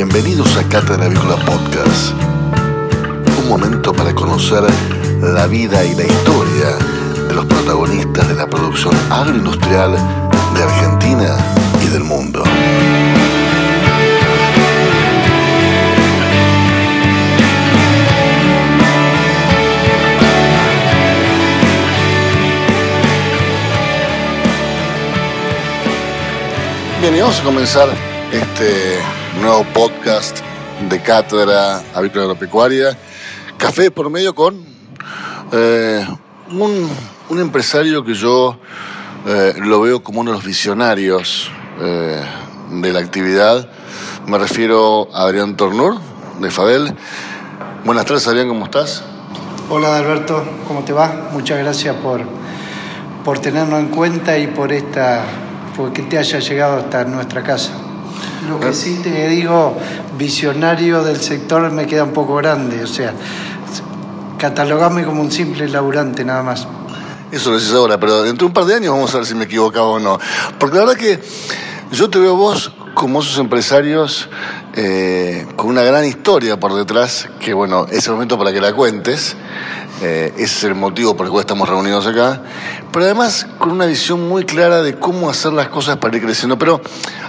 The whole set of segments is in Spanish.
Bienvenidos a Cátedra Avícola Podcast. Un momento para conocer la vida y la historia de los protagonistas de la producción agroindustrial de Argentina y del mundo. Bien, y vamos a comenzar este nuevo podcast de Cátedra Avícola Agropecuaria. Café por medio con eh, un, un empresario que yo eh, lo veo como uno de los visionarios eh, de la actividad. Me refiero a Adrián Tornur, de Fabel. Buenas tardes, Adrián, ¿cómo estás? Hola Alberto, ¿cómo te va? Muchas gracias por, por tenernos en cuenta y por esta por que te haya llegado hasta nuestra casa. Lo que sí te digo, visionario del sector me queda un poco grande, o sea, catalogame como un simple laburante nada más. Eso lo decís ahora, pero dentro de un par de años vamos a ver si me equivocaba o no. Porque la verdad que yo te veo vos como esos empresarios eh, con una gran historia por detrás, que bueno, es el momento para que la cuentes. Eh, ese es el motivo por el cual estamos reunidos acá. Pero además con una visión muy clara de cómo hacer las cosas para ir creciendo. Pero,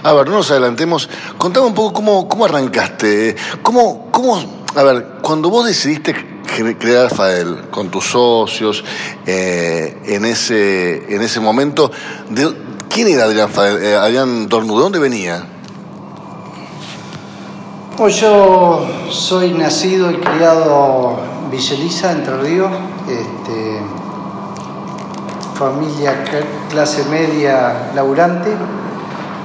a ver, no nos adelantemos. Contame un poco cómo, cómo arrancaste. ¿Cómo, cómo, a ver, cuando vos decidiste cre- crear Fael con tus socios eh, en, ese, en ese momento, de- ¿quién era Adrián Fael? Eh, Adrián ¿de dónde venía? Pues yo soy nacido y criado Elisa, Entre Ríos, este, familia cl- clase media laburante,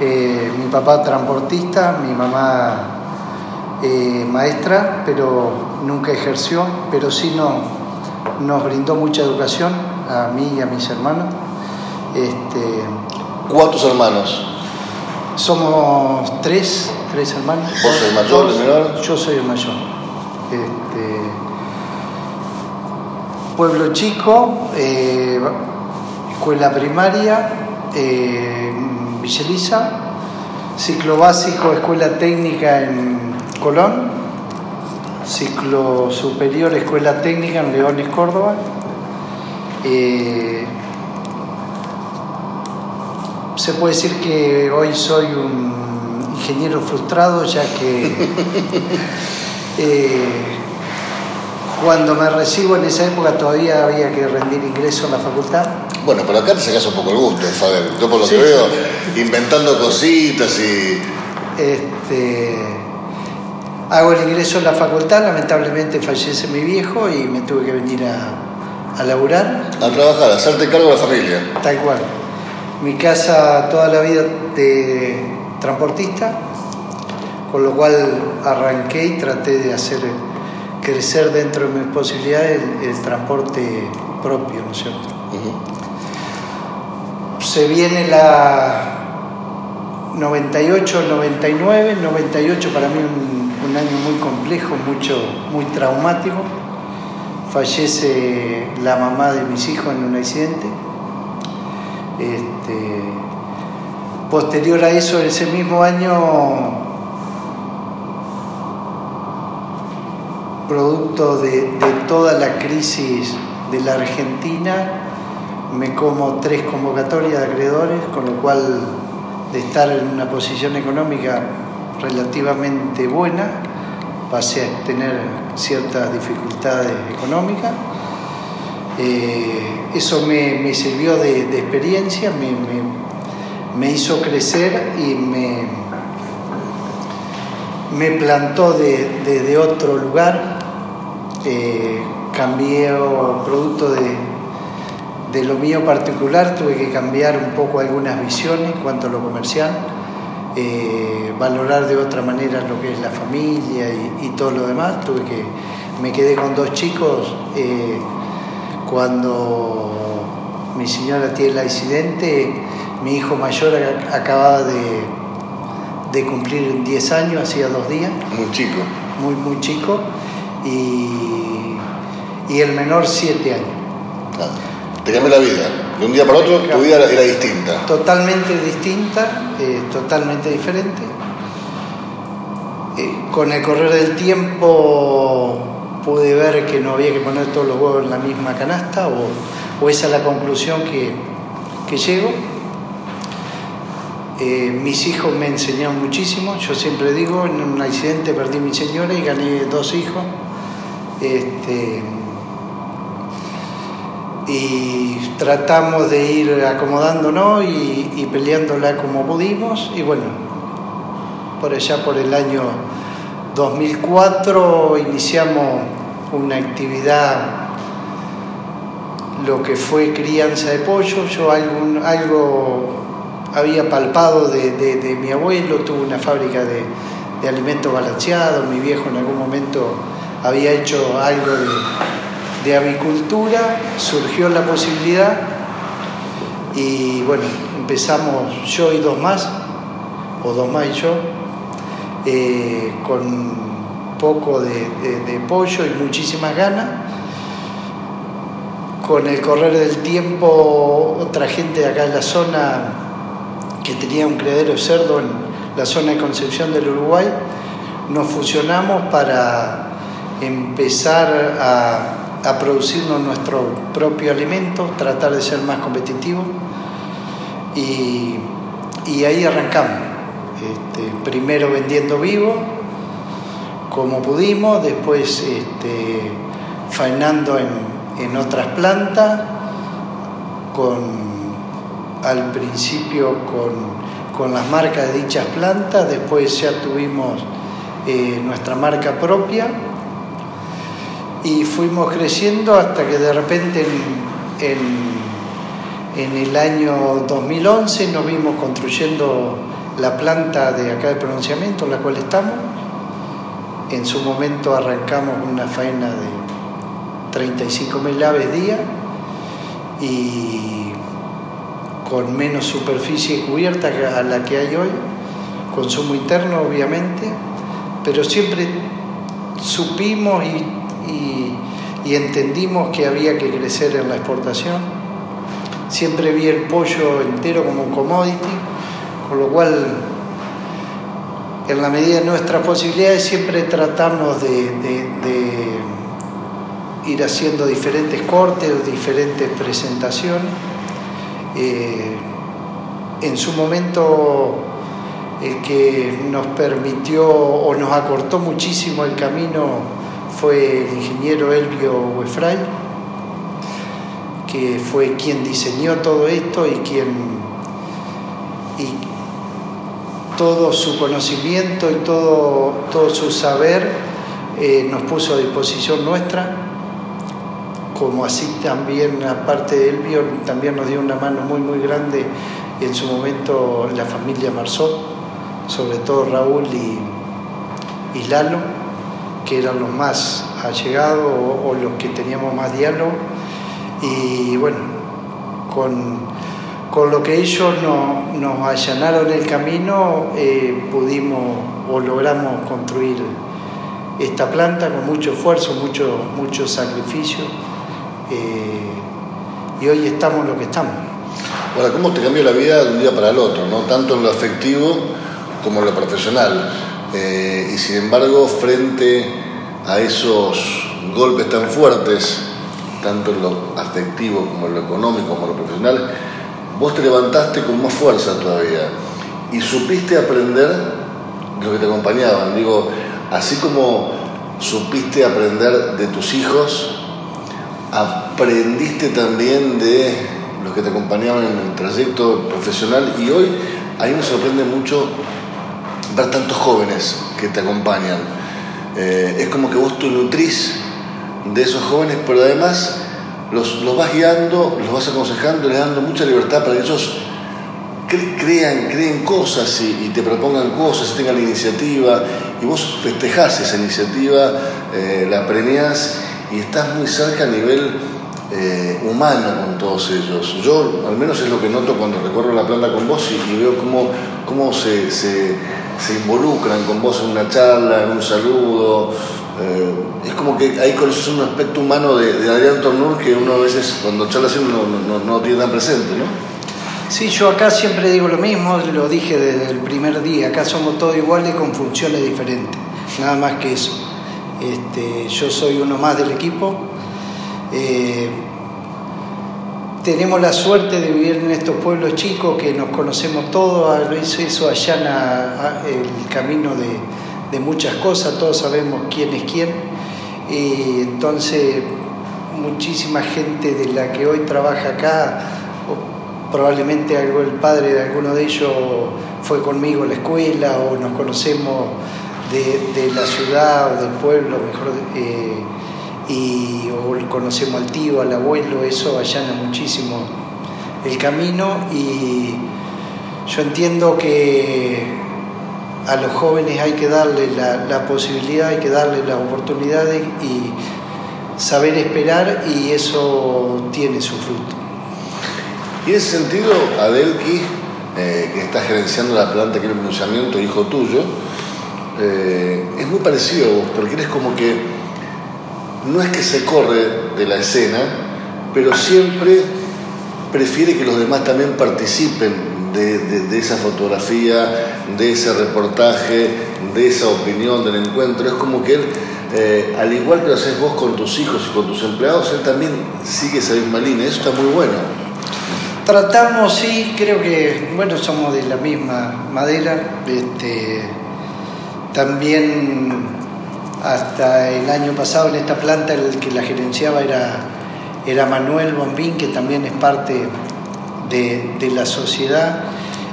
eh, mi papá transportista, mi mamá eh, maestra, pero nunca ejerció, pero sí no, nos brindó mucha educación a mí y a mis hermanos. Este, ¿Cuántos hermanos? somos tres, tres hermanos. ¿Vos sos el mayor, el menor? Yo soy el mayor. Este, pueblo chico, eh, escuela primaria, eh, Villa Elisa, ciclo básico, escuela técnica en Colón, ciclo superior, escuela técnica en Leones, Córdoba. Eh, se puede decir que hoy soy un ingeniero frustrado, ya que eh, cuando me recibo en esa época todavía había que rendir ingreso en la facultad. Bueno, pero acá te sacás un poco el gusto, Fael. Yo por lo Sí, que veo, inventando cositas y... Este, hago el ingreso en la facultad, lamentablemente fallece mi viejo y me tuve que venir a, a laburar. A trabajar, a hacerte cargo de la familia. Tal cual. Mi casa toda la vida de transportista, con lo cual arranqué y traté de hacer crecer dentro de mis posibilidades el, el transporte propio, ¿no es cierto? Se viene la 98, 99, 98 para mí un, un año muy complejo, mucho, muy traumático. Fallece la mamá de mis hijos en un accidente. Este, posterior a eso, ese mismo año, producto de, de toda la crisis de la Argentina, me como tres convocatorias de acreedores, con lo cual de estar en una posición económica relativamente buena, pasé a tener ciertas dificultades económicas. Eh, eso me, me sirvió de, de experiencia, me, me- hizo crecer y me, me plantó de- desde otro lugar. Eh, cambié producto de, de lo mío particular, tuve que cambiar un poco algunas visiones en cuanto a lo comercial, eh, valorar de otra manera lo que es la familia y, y todo lo demás. Tuve que, me quedé con dos chicos. eh, cuando mi señora tiene el accidente, mi hijo mayor ac- acababa de, de cumplir 10 años, hacía dos días, Muy chico. muy, muy chico, y, y el menor 7 años. Te cambió la vida. De un día para otro, tu vida era, distinta. Totalmente distinta, eh, totalmente diferente. Eh, con el correr del tiempo pude ver que no había que poner todos los huevos en la misma canasta o, esa es la conclusión que, que llego. Eh, mis hijos me enseñaron muchísimo, yo siempre digo, en un accidente perdí a mi señora y gané dos hijos. Este, y tratamos de ir acomodándonos y, y, peleándola como pudimos. Y bueno, por allá por el año 2004 iniciamos una actividad, lo que fue crianza de pollo, yo algo había palpado de, mi abuelo, tuvo una fábrica de, de alimentos balanceados, mi viejo en algún momento había hecho algo de avicultura surgió la posibilidad y bueno, empezamos yo y dos más, o dos más y yo, eh, con poco de, pollo y muchísimas ganas. Con el correr del tiempo, otra gente de acá en la zona que tenía un criadero de cerdo en la zona de Concepción del Uruguay, nos fusionamos para empezar a a producirnos nuestro propio alimento, tratar de ser más competitivos y, ahí arrancamos. Este, primero vendiendo vivo, como pudimos, después este, faenando en, otras plantas, con, al principio con, las marcas de dichas plantas, después ya tuvimos eh, nuestra marca propia y fuimos creciendo hasta que de repente en, el año 2011 nos vimos construyendo la planta de acá de pronunciamiento en la cual estamos. En su momento arrancamos una faena de 35.000 aves día y con menos superficie cubierta a la que hay hoy, consumo interno obviamente, pero siempre supimos y y, entendimos que había que crecer en la exportación. Siempre vi el pollo entero como un commodity, con lo cual, en la medida de nuestras posibilidades, siempre tratamos de, ir haciendo diferentes cortes, diferentes presentaciones. Eh, en su momento, el que nos permitió o nos acortó muchísimo el camino fue el ingeniero Elvio Wefray, que fue quien diseñó todo esto y quien y todo su conocimiento y todo, todo su saber eh, nos puso a disposición nuestra, como así también, aparte de Elvio, también nos dio una mano muy, muy grande en su momento la familia Marzó, sobre todo Raúl y, y Lalo que eran los más allegados o, los que teníamos más diálogo. Y bueno, con, lo que ellos nos allanaron el camino, eh, pudimos o logramos construir esta planta con mucho esfuerzo, mucho, mucho sacrificio. Eh, y hoy estamos lo que estamos. Ahora, ¿cómo te cambió la vida de un día para el otro? ¿no? Tanto en lo afectivo como en lo profesional. Eh, y sin embargo, frente a esos golpes tan fuertes, tanto en lo afectivo como en lo económico como en lo profesional, vos te levantaste con más fuerza todavía y supiste aprender de lo que te acompañaban. Digo, así como supiste aprender de tus hijos, aprendiste también de los que te acompañaban en el trayecto profesional y hoy a mí me sorprende mucho ver tantos jóvenes que te acompañan. Eh, es como que vos te nutrís de esos jóvenes, pero además los, los, vas guiando, los vas aconsejando, les dando mucha libertad para que ellos crean, creen cosas y, te propongan cosas, tengan la iniciativa, y vos festejás esa iniciativa, eh, la premiás y estás muy cerca a nivel eh, humano con todos ellos. Yo al menos es lo que noto cuando recorro la planta con vos y, veo cómo, cómo se involucran con vos en una charla, en un saludo. Eh, es como que ahí conoces un aspecto humano de, Adrián Tornur que uno a veces cuando charla así no, no, tiene tan presente, ¿no? Sí, yo acá siempre digo lo mismo, lo dije desde el primer día, acá somos todos iguales con funciones diferentes. nada más que eso. Este, yo soy uno más del equipo. Eh, tenemos la suerte de vivir en estos pueblos chicos que nos conocemos todos, eso allana el camino de, muchas cosas, todos sabemos quién es quién, y entonces muchísima gente de la que hoy trabaja acá, probablemente algo el padre de alguno de ellos fue conmigo a la escuela o nos conocemos de, la ciudad o del pueblo, mejor. Eh, y o conocemos al tío, al abuelo, eso allana muchísimo el camino y yo entiendo que a los jóvenes hay que darle la, posibilidad, hay que darle las oportunidades y saber esperar y eso tiene su fruto. Y en ese sentido, Adelki, eh, que está gerenciando la planta que el pronunciamiento, hijo tuyo, eh, es muy parecido a vos, porque eres como que no es que se corre de la escena, pero siempre prefiere que los demás también participen de, esa fotografía, de ese reportaje, de esa opinión del encuentro. Es como que él, eh, al igual que lo haces vos con tus hijos y con tus empleados, él también sigue esa misma línea. Eso está muy bueno. Tratamos, sí, creo que, bueno, somos de la misma madera. Este, también hasta el año pasado en esta planta el que la gerenciaba era, era Manuel Bombín, que también es parte de, la sociedad,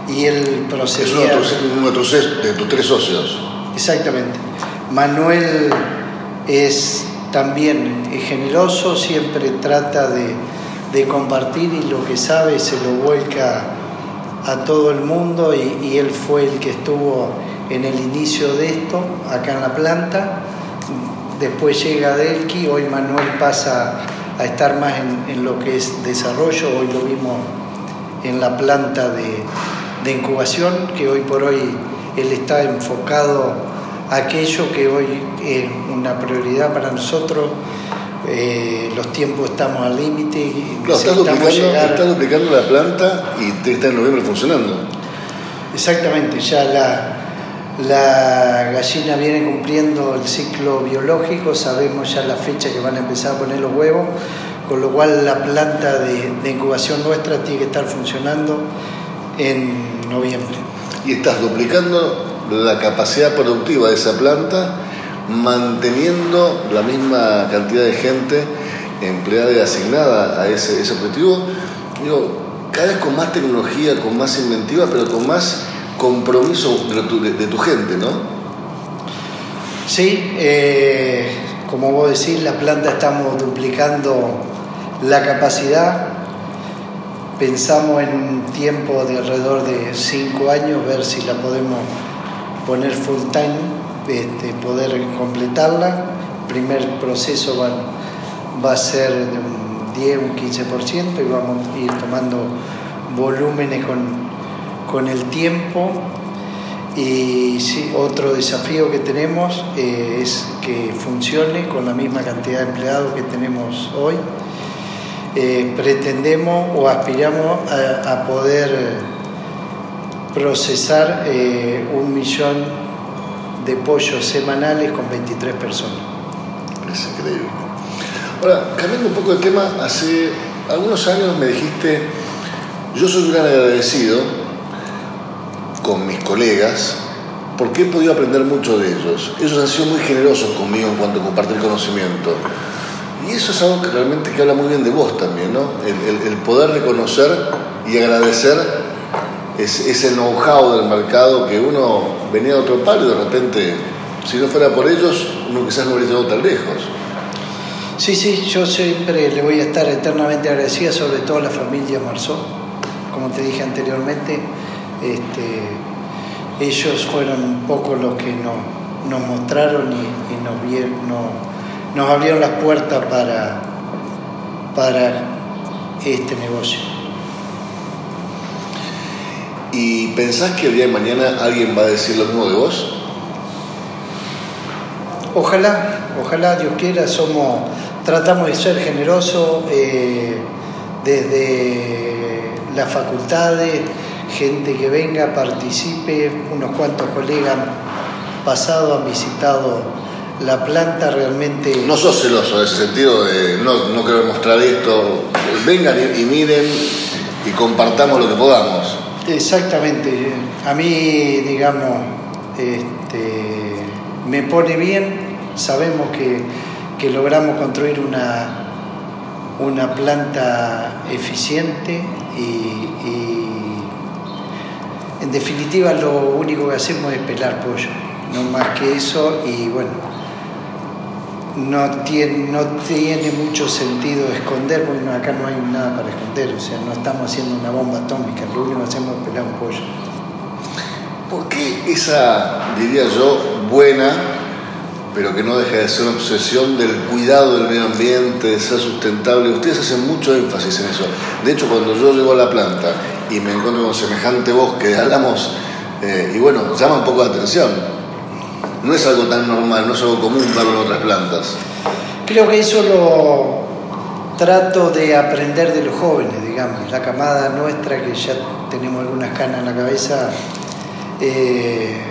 y él procedía... Es uno de tus tres socios. Exactamente. Manuel es también generoso, siempre trata de, de, compartir y lo que sabe se lo vuelca a todo el mundo y, y él fue el que estuvo en el inicio de esto, acá en la planta después llega Delki, hoy Manuel pasa a estar más en, lo que es desarrollo, hoy lo vimos en la planta de, incubación, que hoy por hoy él está enfocado a aquello que hoy es una prioridad para nosotros. Eh, los tiempos estamos al límite. y no, está duplicando la planta y está en noviembre funcionando. Exactamente, ya la, la gallina viene cumpliendo el ciclo biológico, sabemos ya la fecha que van a empezar a poner los huevos, con lo cual la planta de, incubación nuestra tiene que estar funcionando en noviembre. Y estás duplicando la capacidad productiva de esa planta, manteniendo la misma cantidad de gente empleada y asignada a ese, ese objetivo. Digo, cada vez con más tecnología, con más inventiva, pero con más compromiso de tu, gente, ¿no? Sí, eh, como vos decís, la planta estamos duplicando la capacidad. Pensamos en un tiempo de alrededor de cinco años, ver si la podemos poner full time, este, poder completarla. El primer proceso va, va a ser de un 10, un 15% y vamos a ir tomando volúmenes con con el tiempo. Y otro desafío que tenemos eh, es que funcione con la misma cantidad de empleados que tenemos hoy. Eh, pretendemos o aspiramos a, poder procesar eh, un millón de pollos semanales con 23 personas. Es increíble. Ahora, cambiando un poco de tema, hace algunos años me dijiste, yo soy un gran agradecido con mis colegas, porque he podido aprender mucho de ellos. Ellos han sido muy generosos conmigo en cuanto a compartir conocimiento. Y eso es algo que realmente habla muy bien de vos también, ¿no? El, poder reconocer y agradecer ese, know-how del mercado que uno venía de otro palo y de repente, si no fuera por ellos, uno quizás no hubiera llegado tan lejos. Sí, sí, yo siempre le voy a estar eternamente agradecida, sobre todo a la familia Marzó, como te dije anteriormente este, ellos fueron un poco los que nos, mostraron y, nos, vieron, nos abrieron las puertas para, para este negocio. ¿Y pensás que el día de mañana alguien va a decir lo mismo de vos? Ojalá, ojalá Dios quiera, somos, tratamos de ser generosos eh, desde las facultades, gente que venga, participe, unos cuantos colegas pasado han visitado la planta realmente... No sos celoso en ese sentido de no, no quiero mostrar esto, vengan y, y miren y compartamos lo que podamos. Exactamente, a mí, digamos, este, me pone bien, sabemos que, que logramos construir una, una planta eficiente y, y, en definitiva lo único que hacemos es pelar pollo, no más que eso y bueno, no tiene, mucho sentido esconder, porque acá no hay nada para esconder, o sea, no estamos haciendo una bomba atómica, lo único que hacemos es pelar un pollo. ¿Por qué esa, diría yo, buena, pero que no deja de ser una obsesión del cuidado del medio ambiente, de ser sustentable? Ustedes hacen mucho énfasis en eso. De hecho, cuando yo llego a la planta y me encuentro con semejante bosque de álamos, eh, y bueno, llama un poco la atención. No es algo tan normal, no es algo común verlo en otras plantas. Creo que eso lo trato de aprender de los jóvenes, digamos, la camada nuestra que ya tenemos algunas canas en la cabeza. Eh,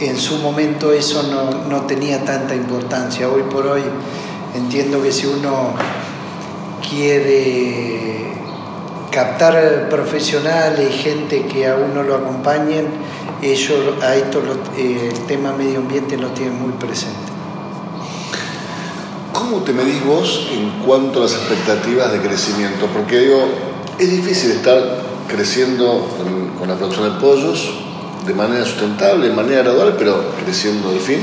en su momento eso no, no, tenía tanta importancia. Hoy por hoy entiendo que si uno quiere captar profesionales gente que a uno lo acompañen, ellos a esto eh, el tema medio ambiente lo tienen muy presente. ¿Cómo te medís vos en cuanto a las expectativas de crecimiento? Porque digo, es difícil estar creciendo con, la producción de pollos de manera sustentable, de manera gradual, pero creciendo al fin,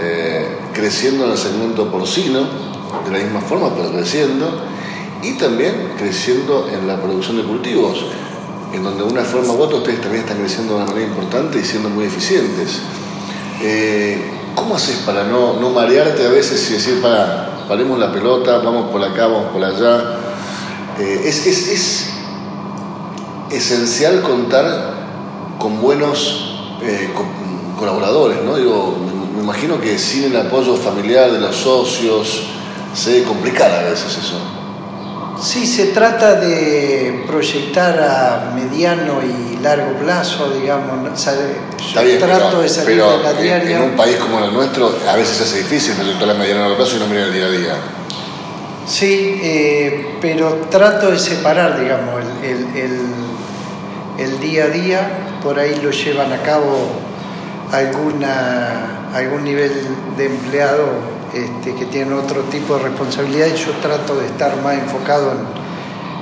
eh, creciendo en el segmento porcino, de la misma forma, pero creciendo, y también creciendo en la producción de cultivos, en donde de una forma u otra ustedes también están creciendo de una manera importante y siendo muy eficientes. Eh, ¿Cómo haces para no, no marearte a veces y decir, para, paremos la pelota, vamos por acá, vamos por allá? Eh, es, es, es esencial contar con buenos eh, co colaboradores, ¿no? Digo, me, imagino que sin el apoyo familiar de los socios se complicar a veces eso. Sí, se trata de proyectar a mediano y largo plazo, digamos. Yo bien, trato pero, de salir pero de la diaria. En un país como el nuestro, a veces se hace difícil proyectar a mediano y largo plazo y no mirar el día a día. Sí, eh, pero trato de separar, digamos, el, el, el, el día a día por ahí lo llevan a cabo alguna, algún nivel de empleado este, que tienen otro tipo de responsabilidad y yo trato de estar más enfocado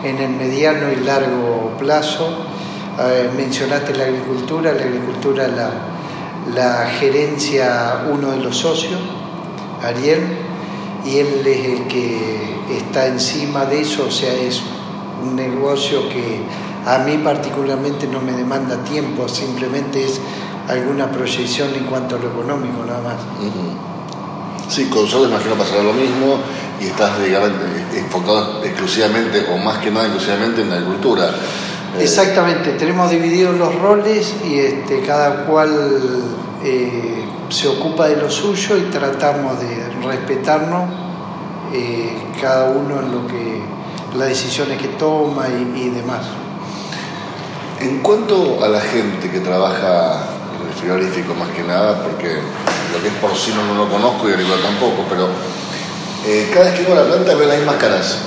en, el mediano y largo plazo. Mencionaste la agricultura, la agricultura la, la gerencia uno de los socios, Ariel, y él es el que está encima de eso, o sea, es un negocio que a mí particularmente no me demanda tiempo, simplemente es alguna proyección en cuanto a lo económico nada más. Sí, con Sol imagino pasará lo mismo y estás digamos, enfocado exclusivamente o más que nada exclusivamente en la agricultura. Exactamente, tenemos divididos los roles y este, cada cual eh, se ocupa de lo suyo y tratamos de respetarnos eh, cada uno en lo que las decisiones que toma y, y demás. En cuanto a la gente que trabaja en el frigorífico más que nada, porque lo que es porcino no lo conozco y agrícola tampoco, pero eh, cada vez que voy a la planta veo las mismas caras.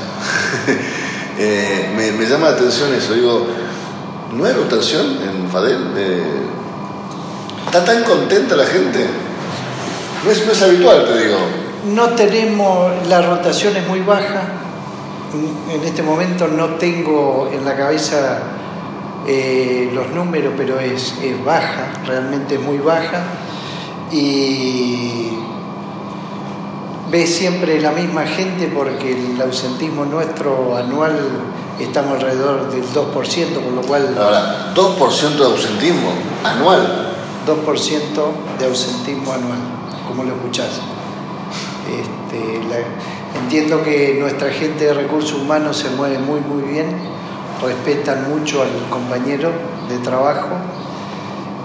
eh, me, llama la atención eso, digo, ¿no hay rotación en Fadel? Eh, ¿Está tan contenta la gente? No es, no es habitual, te digo. No tenemos, la rotación es muy baja. En este momento no tengo en la cabeza los números, pero es, es, baja, realmente es muy baja. Y ve siempre la misma gente porque el ausentismo nuestro anual estamos alrededor del 2%, con lo cual... Ahora, 2% de ausentismo anual. 2% de ausentismo anual, como lo escuchás. Este, la, entiendo que nuestra gente de recursos humanos se mueve muy, muy bien respetan mucho al compañero de trabajo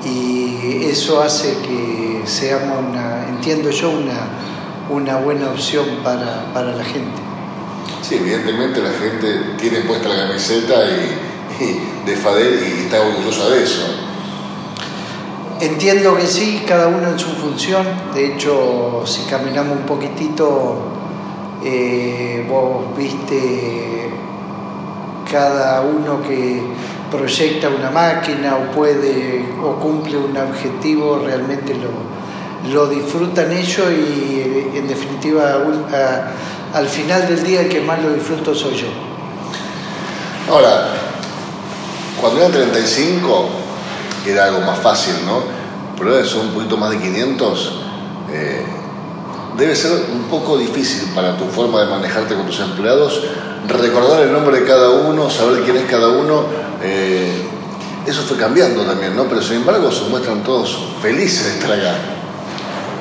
y eso hace que seamos una, entiendo yo, una, una buena opción para, para la gente. Sí, evidentemente la gente tiene puesta la camiseta y, y de Fadel y está orgullosa de eso. entiendo que sí, cada uno en su función. De hecho, si caminamos un poquitito, eh, vos viste cada uno que proyecta una máquina o puede o cumple un objetivo, realmente lo, lo disfrutan ellos y en definitiva al final del día el que más lo disfruto soy yo. Ahora, cuando era 35 era algo más fácil, ¿no? Pero ahora son un poquito más de 500. Eh, debe ser un poco difícil para tu forma de manejarte con tus empleados recordar el nombre de cada uno, saber quién es cada uno. Eh, eso fue cambiando también, ¿no? Pero sin embargo se muestran todos felices de estar acá.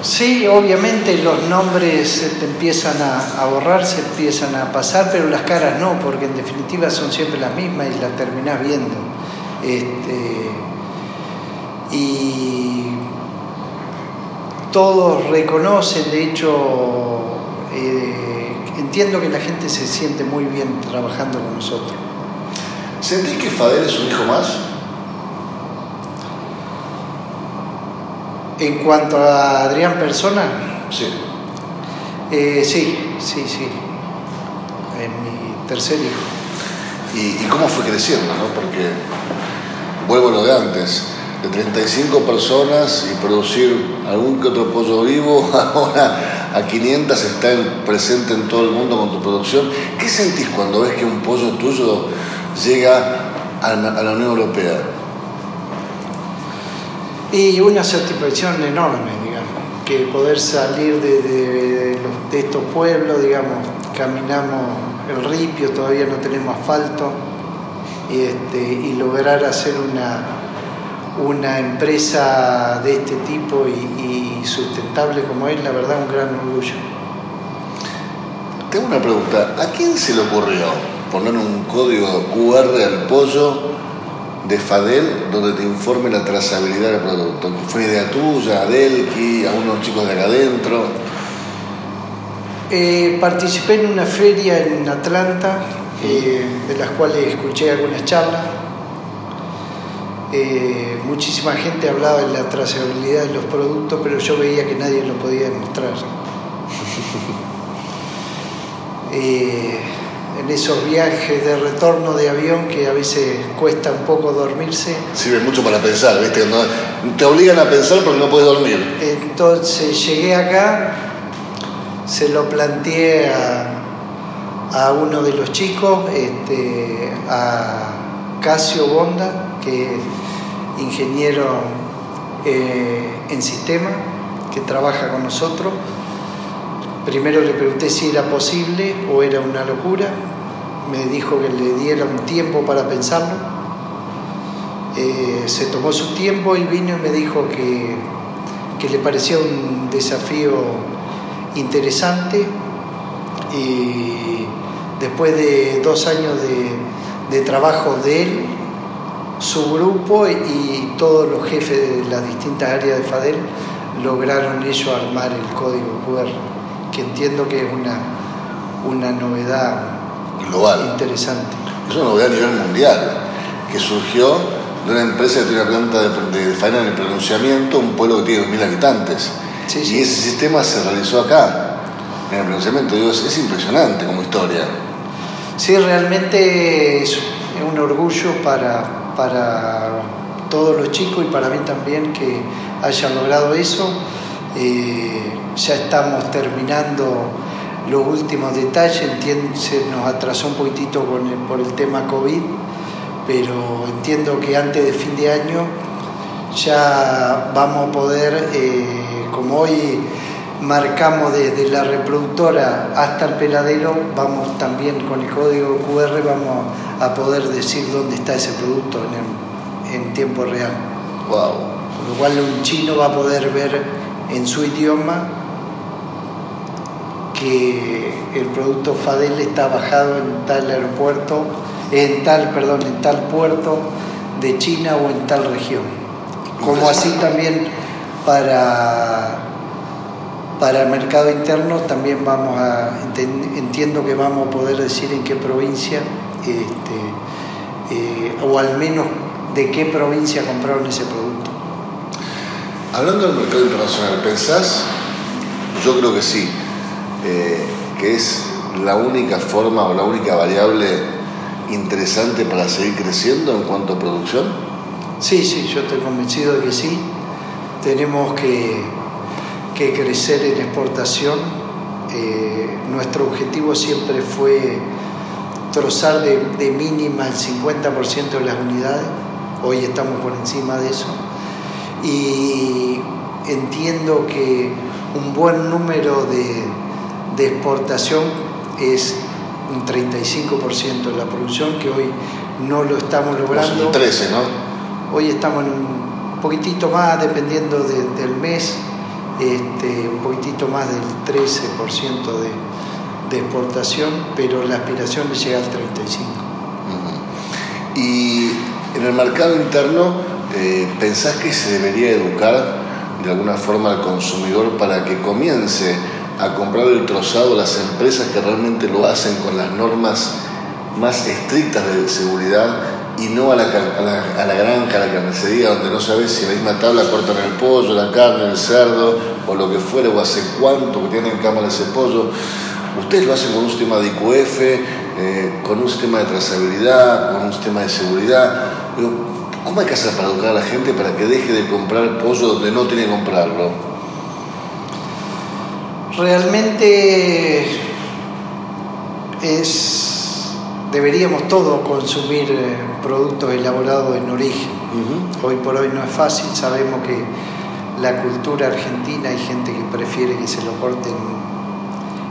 Sí, obviamente los nombres empiezan a, borrar, se empiezan a pasar, pero las caras no, porque en definitiva son siempre las mismas y las terminás viendo. Este, y todos reconocen, de hecho, eh, entiendo que la gente se siente muy bien trabajando con nosotros. ¿Sentís que Fadel es un hijo más? En cuanto a Adrián Persona, sí. Eh, sí, sí, sí. Es mi tercer hijo. ¿Y, cómo fue creciendo? ¿no? Porque vuelvo a lo de antes, de 35 personas y producir algún que otro pollo vivo, ahora a 500 está presente en todo el mundo con tu producción. ¿Qué sentís cuando ves que un pollo tuyo llega a la Unión Europea? Y una satisfacción enorme, digamos, que poder salir de, estos pueblos, digamos, caminamos el ripio, todavía no tenemos asfalto, y, este, y lograr hacer una, una empresa de este tipo y, sustentable como es, la verdad, un gran orgullo. Tengo una pregunta, ¿a quién se le ocurrió poner un código QR al pollo de Fadel donde te informe la trazabilidad del producto. ¿Fue idea tuya, a Delki, a unos chicos de acá adentro? Eh, participé en una feria en Atlanta, eh, de las cuales escuché algunas charlas. Eh, muchísima gente hablaba de la trazabilidad de los productos, pero yo veía que nadie lo podía demostrar. en esos viajes de retorno de avión que a veces cuesta un poco dormirse. Sirve mucho para pensar, ¿viste? te obligan a pensar porque no puedes dormir. Entonces llegué acá, se lo planteé a, a uno de los chicos, este, a Casio Bonda, que es ingeniero eh, en sistema, que trabaja con nosotros Primero le pregunté si era posible o era una locura. Me dijo que le diera un tiempo para pensarlo. Eh, se tomó su tiempo y vino y me dijo que, le parecía un desafío interesante. Y después de dos años de, de trabajo de él, su grupo y todos los jefes de las distintas áreas de FADEL lograron ellos armar el código QR que entiendo que es una, una novedad global interesante. Es una novedad a nivel mundial, que surgió de una empresa que tiene una planta de, de faena en el pronunciamiento, un pueblo que tiene 2.000 habitantes. Y ese sistema se realizó acá, en el pronunciamiento. Digo, es, impresionante como historia. Sí, realmente es, un orgullo para, para todos los chicos y para mí también que hayan logrado eso. Eh, ya estamos terminando los últimos detalles, entiendo, se nos atrasó un poquitito con por el tema COVID, pero entiendo que antes de fin de año ya vamos a poder, eh, como hoy marcamos desde la reproductora hasta el peladero, vamos también con el código QR, vamos a poder decir dónde está ese producto en, en tiempo real. Wow. Con lo cual un chino va a poder ver en su idioma que el producto Fadel está bajado en tal aeropuerto, en tal, perdón, en tal puerto de China o en tal región. Como así también para, para el mercado interno también vamos a, entiendo que vamos a poder decir en qué provincia, este, eh, o al menos de qué provincia compraron ese producto. Hablando del mercado internacional, ¿pensás? Yo creo que sí, eh, que es la única forma o la única variable interesante para seguir creciendo en cuanto a producción. Sí, sí, yo estoy convencido de que sí. Tenemos que, que crecer en exportación. Eh, nuestro objetivo siempre fue trozar de, de mínima el 50% de las unidades. Hoy estamos por encima de eso. Y entiendo que un buen número de, de exportación es un 35% de la producción, que hoy no lo estamos logrando. Un 13, ¿no? Hoy estamos en un poquitito más, dependiendo de, del mes, este, un poquitito más del 13% de, de exportación, pero la aspiración es llegar al 35%. Uh -huh. Y en el mercado interno, eh, ¿pensás que se debería educar de alguna forma al consumidor para que comience a comprar el trozado las empresas que realmente lo hacen con las normas más estrictas de seguridad y no a la, granja, a la carnicería, donde no sabes si en la misma tabla cortan el pollo, la carne, el cerdo o lo que fuere, o hace cuánto que tienen cámara ese pollo. Ustedes lo hacen con un sistema de IQF, eh, con un sistema de trazabilidad, con un sistema de seguridad. ¿Cómo hay que hacer para educar a la gente para que deje de comprar pollo donde no tiene que comprarlo? Realmente es deberíamos todos consumir eh, productos elaborados en origen. Uh -huh. Hoy por hoy no es fácil, sabemos que la cultura argentina hay gente que prefiere que se lo corten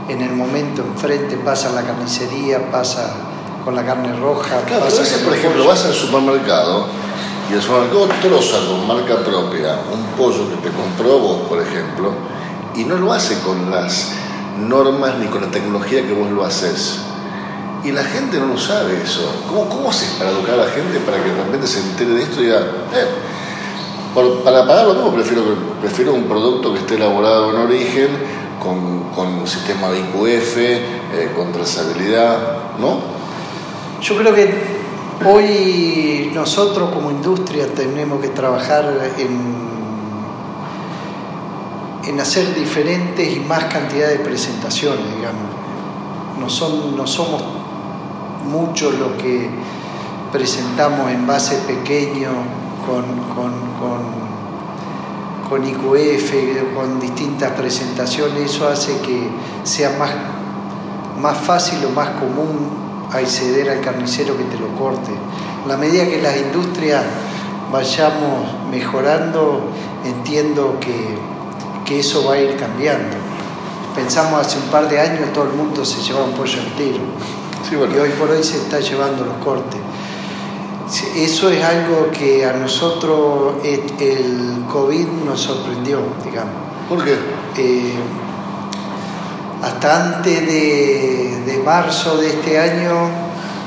en el momento enfrente, pasa en la carnicería, pasa con la carne roja. Claro, pasa pero ese, por ejemplo, vas al supermercado y el supermercado troza con marca propia un pollo que te compró vos, por ejemplo, y no lo hace con las normas ni con la tecnología que vos lo haces. Y la gente no lo sabe eso. ¿Cómo, cómo haces para educar a la gente para que de repente se entere de esto y diga, eh, para pagar lo mismo prefiero, prefiero un producto que esté elaborado en origen, con, con un sistema de IQF, eh, con trazabilidad, ¿no? Yo creo que hoy nosotros como industria tenemos que trabajar en en hacer diferentes y más cantidad de presentaciones, digamos. No, son, no somos muchos los que presentamos envases pequeños con, con, con, con, IQF, con distintas presentaciones, eso hace que sea más, más fácil o más común acceder al carnicero que te lo corte. A la medida que las industrias vayamos mejorando, entiendo que que eso va a ir cambiando. Pensamos hace un par de años todo el mundo se llevaba un pollo entero sí, bueno. y hoy por hoy se está llevando los cortes. Eso es algo que a nosotros el COVID nos sorprendió, digamos. ¿Por qué? Eh, hasta antes de, de, marzo de este año,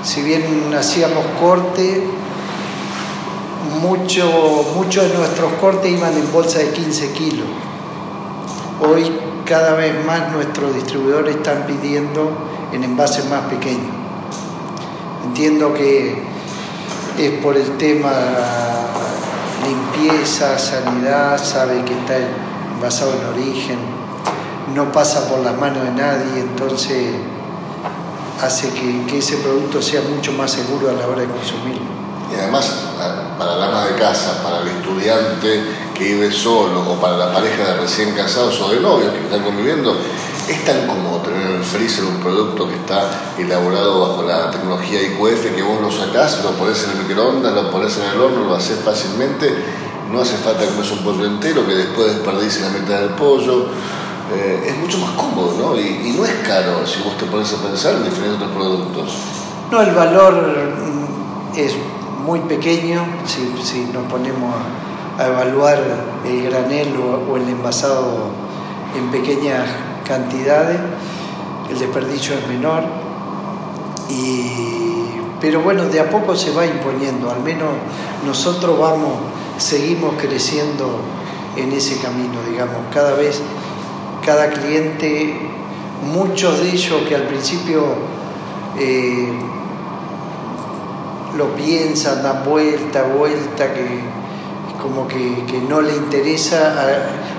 si bien hacíamos corte, muchos mucho de nuestros cortes iban en bolsa de 15 kilos. Hoy cada vez más nuestros distribuidores están pidiendo en envases más pequeños. Entiendo que es por el tema limpieza, sanidad, sabe que está envasado en origen, no pasa por las manos de nadie, entonces hace que, que ese producto sea mucho más seguro a la hora de consumirlo. Y además, para la ama de casa, para el estudiante que vive solo, o para la pareja de recién casados o de novios que están conviviendo, es tan cómodo tener en el freezer un producto que está elaborado bajo la tecnología IQF, que vos lo sacás, lo pones en el microondas, lo pones en el horno, lo haces fácilmente, no hace falta comer un pollo entero, que después desperdice la mitad del pollo. Eh, es mucho más cómodo, ¿no? Y, no es caro si vos te pones a pensar en diferentes productos. No, el valor es muy pequeño si, si nos ponemos a, a, evaluar el granel o, o, el envasado en pequeñas cantidades, el desperdicio es menor. Y, pero bueno, de a poco se va imponiendo, al menos nosotros vamos, seguimos creciendo en ese camino, digamos, cada vez, cada cliente, muchos de ellos que al principio eh, lo piensan, dan vuelta, vuelta, que como que, no le interesa,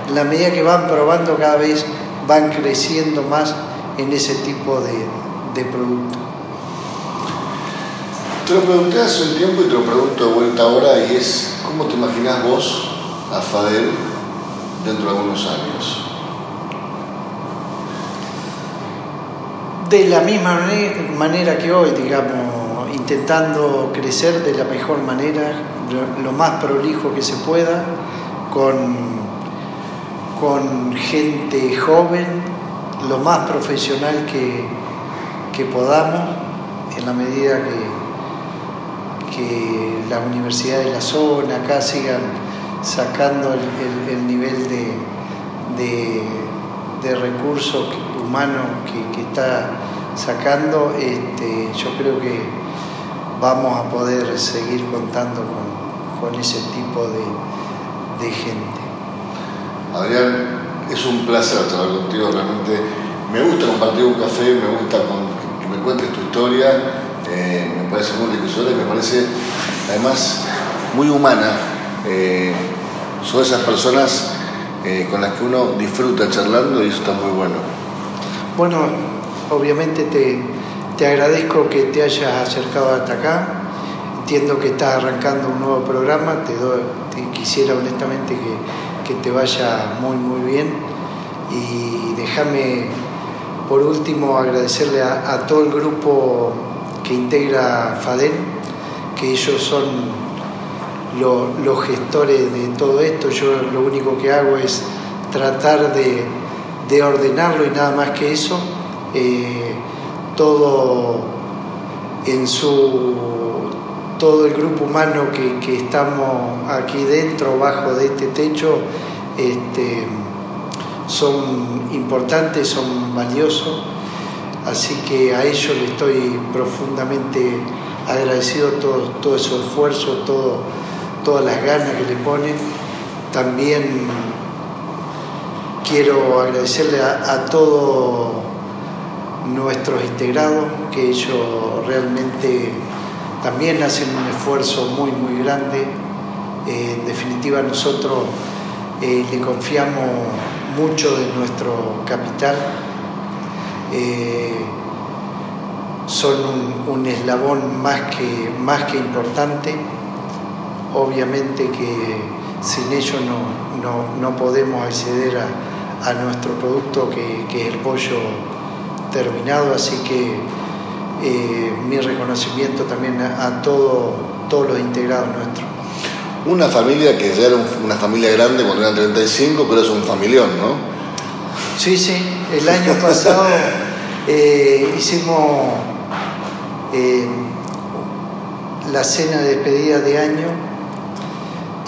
en la medida que van probando cada vez van creciendo más en ese tipo de, de producto. Te lo pregunté hace un tiempo y te lo pregunto de vuelta ahora y es, ¿cómo te imaginas vos a Fadel dentro de algunos años? De la misma manera que hoy, digamos, intentando crecer de la mejor manera, lo más prolijo que se pueda, con, con gente joven, lo más profesional que, que podamos, en la medida que que las universidades de la zona acá sigan sacando el, nivel de, de, recursos humanos que, está sacando, este, yo creo que vamos a poder seguir contando con, ese tipo de, gente. Adrián, es un placer charlar contigo, realmente me gusta compartir un café, me gusta que me cuentes tu historia eh, me parece muy y me parece además muy humana. Eh, son esas personas eh, con las que uno disfruta charlando y eso está muy bueno. Bueno, obviamente te, te agradezco que te hayas acercado hasta acá. Entiendo que estás arrancando un nuevo programa. Te, doy, quisiera honestamente que, que te vaya muy, muy bien. Y déjame por último agradecerle a, todo el grupo que integra FADEN, que ellos son los gestores de todo esto. Yo lo único que hago es tratar de, ordenarlo y nada más que eso. Eh, todo en su todo el grupo humano que, estamos aquí dentro, bajo de este techo, este, son importantes, son valiosos Así que a ellos le estoy profundamente agradecido todo, todo ese esfuerzo, todo, todas las ganas que le ponen. También quiero agradecerle a, todos nuestros integrados, que ellos realmente también hacen un esfuerzo muy, muy grande. Eh, en definitiva, nosotros eh, le confiamos mucho de nuestro capital eh, son un, eslabón más que, más que importante. Obviamente que sin ellos no, podemos acceder a, nuestro producto que, es el pollo terminado, así que eh, mi reconocimiento también a, todos los integrados nuestros. Una familia que ya era una familia grande cuando eran 35, pero es un familión, ¿no? Sí, sí, el año pasado eh, hicimos eh, la cena de despedida de año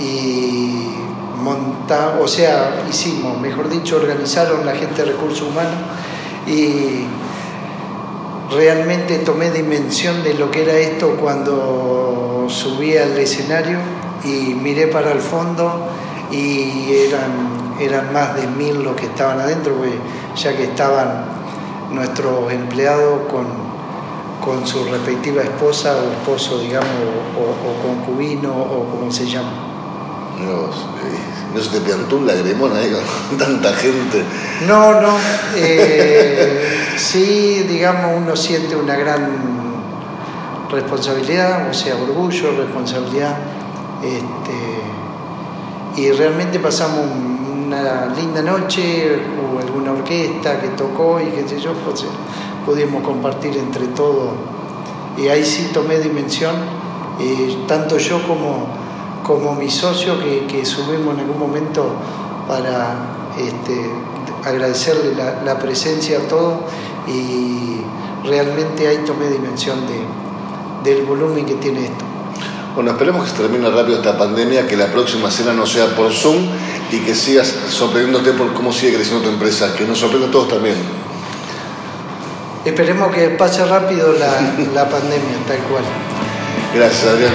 y monta, o sea, hicimos, mejor dicho, organizaron la gente de recursos humanos y realmente tomé dimensión de lo que era esto cuando subí al escenario y miré para el fondo y eran eran más de mil los que estaban adentro, ya que estaban nuestros empleados con, con su respectiva esposa o esposo, digamos, o, concubino o como se llama. No, no se te piantó un lagrimón ahí con tanta gente. No, no. Eh, sí, digamos, uno siente una gran responsabilidad, o sea, orgullo, responsabilidad. Este, y realmente pasamos un una linda noche, hubo alguna orquesta que tocó y qué sé yo, pues, pudimos compartir entre todos. Y ahí sí tomé dimensión, eh, tanto yo como, como mi socio que, que subimos en algún momento para este, agradecerle la, presencia a todos y realmente ahí tomé dimensión de, del volumen que tiene esto. Bueno, esperemos que se termine rápido esta pandemia, que la próxima cena no sea por Zoom y que sigas sorprendiéndote por cómo sigue creciendo tu empresa, que nos sorprenda a todos también. Esperemos que pase rápido la, la pandemia, tal cual. Gracias, Adrián.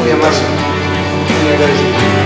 Muy amable. Thank you.